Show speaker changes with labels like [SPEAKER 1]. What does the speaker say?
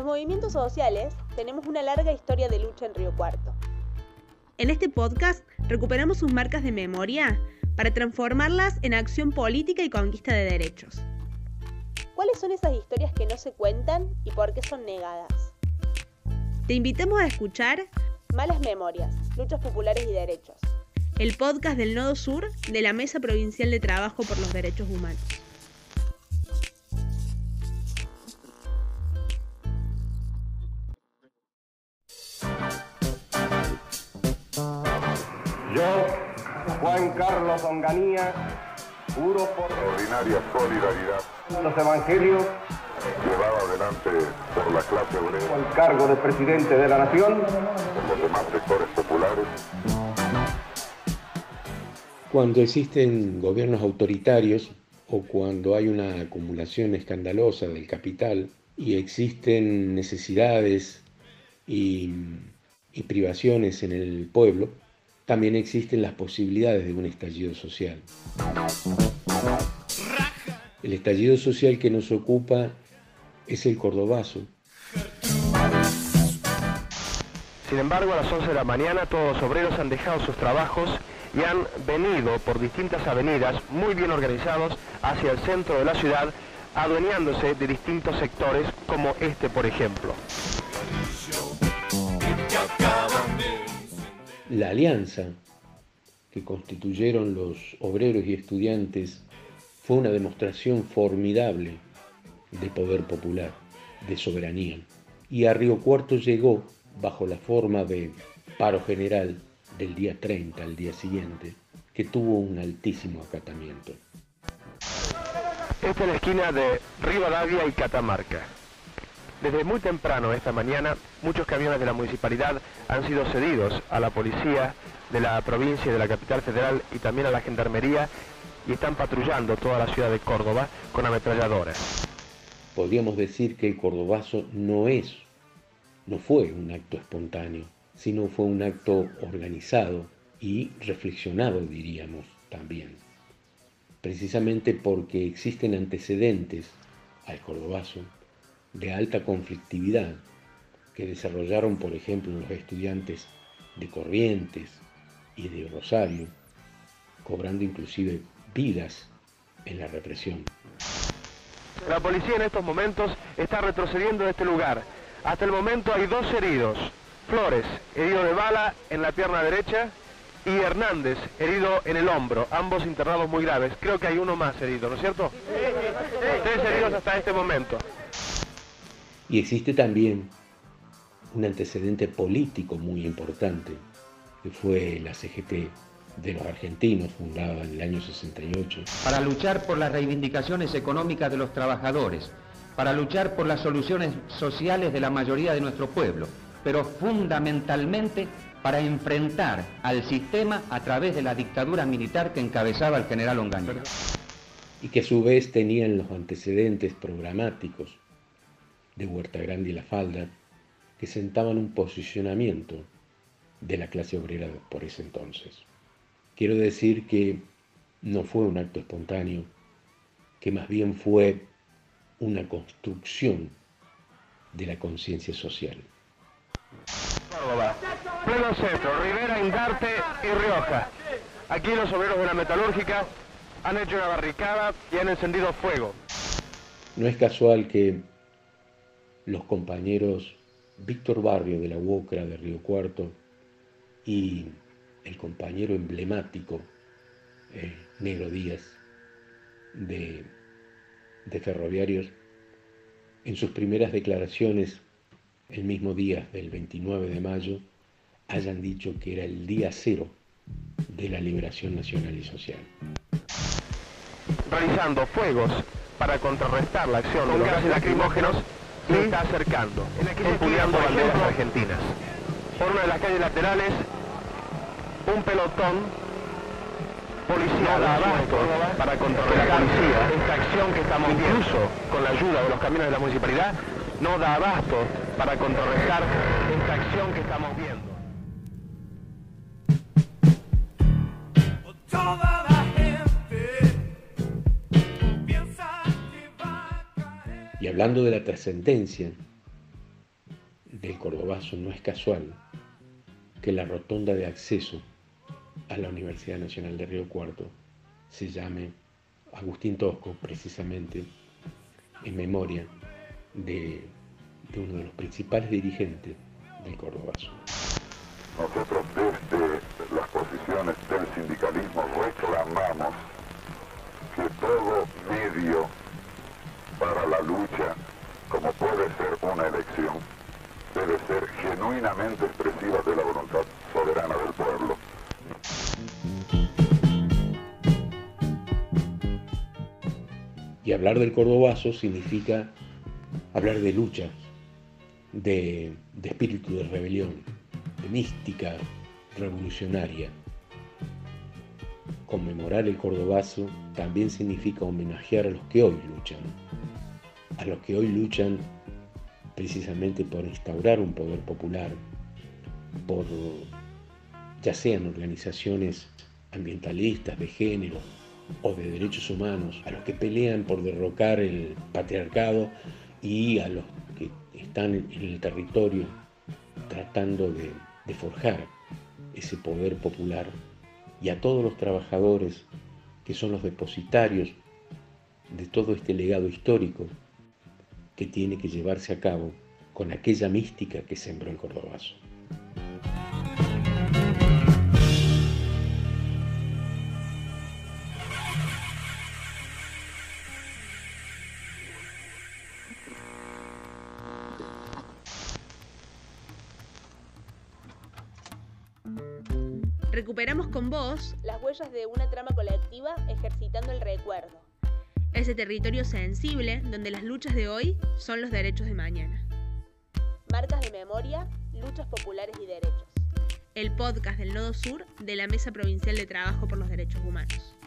[SPEAKER 1] Los movimientos sociales tenemos una larga historia de lucha en Río Cuarto.
[SPEAKER 2] En este podcast recuperamos sus marcas de memoria para transformarlas en acción política y conquista de derechos.
[SPEAKER 1] ¿Cuáles son esas historias que no se cuentan y por qué son negadas?
[SPEAKER 2] Te invitamos a escuchar
[SPEAKER 1] Malas Memorias, Luchas Populares y Derechos.
[SPEAKER 2] El podcast del Nodo Sur de la Mesa Provincial de Trabajo por los Derechos Humanos.
[SPEAKER 3] Yo, Juan Carlos Onganía, juro por
[SPEAKER 4] ordinaria solidaridad.
[SPEAKER 3] los evangelios
[SPEAKER 4] llevada adelante por la clase obrera,
[SPEAKER 3] al cargo de presidente de la nación,
[SPEAKER 4] por los demás sectores populares,
[SPEAKER 5] Cuando existen gobiernos autoritarios o cuando hay una acumulación escandalosa del capital y existen necesidades y, y privaciones en el pueblo, también existen las posibilidades de un estallido social. El estallido social que nos ocupa es el cordobazo.
[SPEAKER 6] Sin embargo, a las 11 de la mañana todos los obreros han dejado sus trabajos y han venido por distintas avenidas muy bien organizados hacia el centro de la ciudad, adueñándose de distintos sectores como este, por ejemplo.
[SPEAKER 5] La alianza que constituyeron los obreros y estudiantes fue una demostración formidable de poder popular, de soberanía. Y a Río Cuarto llegó bajo la forma de paro general del día 30 al día siguiente, que tuvo un altísimo acatamiento.
[SPEAKER 6] Esta es la esquina de Rivadavia y Catamarca. Desde muy temprano esta mañana, muchos camiones de la municipalidad han sido cedidos a la policía de la provincia y de la capital federal y también a la gendarmería y están patrullando toda la ciudad de Córdoba con ametralladoras.
[SPEAKER 5] Podríamos decir que el cordobazo no es, no fue un acto espontáneo, sino fue un acto organizado y reflexionado, diríamos también. Precisamente porque existen antecedentes al cordobazo de alta conflictividad que desarrollaron, por ejemplo, los estudiantes de Corrientes y de Rosario, cobrando inclusive vidas en la represión.
[SPEAKER 6] La policía en estos momentos está retrocediendo de este lugar. Hasta el momento hay dos heridos. Flores, herido de bala en la pierna derecha, y Hernández, herido en el hombro, ambos internados muy graves. Creo que hay uno más herido, ¿no es cierto? Tres heridos hasta este momento.
[SPEAKER 5] Y existe también un antecedente político muy importante, que fue la CGT de los argentinos, fundada en el año 68.
[SPEAKER 7] para luchar por las reivindicaciones económicas de los trabajadores, para luchar por las soluciones sociales de la mayoría de nuestro pueblo, pero fundamentalmente para enfrentar al sistema a través de la dictadura militar que encabezaba el general Onganía.
[SPEAKER 5] y que a su vez tenían los antecedentes programáticos de Huerta Grande y La Falda, que sentaban un posicionamiento de la clase obrera por ese entonces. Quiero decir que no fue un acto espontáneo, que más bien fue una construcción de la conciencia social.
[SPEAKER 6] Córdoba, pleno centro, Rivera, Indarte y Rioja. Aquí los obreros de la metalúrgica han hecho una barricada y han encendido fuego.
[SPEAKER 5] No es casual que los compañeros Víctor Barrio de la UOCRA de Río Cuarto y el compañero emblemático eh, Negro Díaz de, de Ferroviarios, en sus primeras declaraciones el mismo día del 29 de mayo, hayan dicho que era el día cero de la liberación nacional y social.
[SPEAKER 6] realizando fuegos para contrarrestar la acción de los gases lacrimógenos, se está acercando, empuñando banderas argentinas. Por una de las calles laterales, un pelotón policial abasto para contrarrestar esta acción que estamos viendo. Incluso con la ayuda de los camiones de la municipalidad, no da abasto para contrarrestar esta acción que estamos viendo.
[SPEAKER 5] Y hablando de la trascendencia del Cordobazo no es casual que la rotonda de acceso a la Universidad Nacional de Río Cuarto se llame Agustín Tosco, precisamente en memoria de, uno de los principales dirigentes del Cordobazo.
[SPEAKER 4] Nosotros desde las posiciones del sindicalismo reclamamos que todo medio para la lucha, como puede ser debe ser genuinamente expresiva de la voluntad soberana del pueblo.
[SPEAKER 5] Y hablar del Cordobazo significa hablar de lucha, de, de espíritu de rebelión, de mística revolucionaria. Conmemorar el Cordobazo también significa homenajear a los que hoy luchan, a los que hoy luchan precisamente por instaurar un poder popular, por ya sean organizaciones ambientalistas, de género o de derechos humanos, a los que pelean por derrocar el patriarcado y a los que están en el territorio tratando de, de forjar ese poder popular y a todos los trabajadores que son los depositarios de todo este legado histórico que tiene que llevarse a cabo con aquella mística que sembró el Cordobazo.
[SPEAKER 2] Recuperamos con vos
[SPEAKER 1] Las huellas de una trama colectiva ejercitando el recuerdo.
[SPEAKER 2] Ese territorio sensible donde las luchas de hoy son los derechos de mañana.
[SPEAKER 1] Marcas de memoria, luchas populares y derechos.
[SPEAKER 2] El podcast del Nodo Sur de la Mesa Provincial de Trabajo por los Derechos Humanos.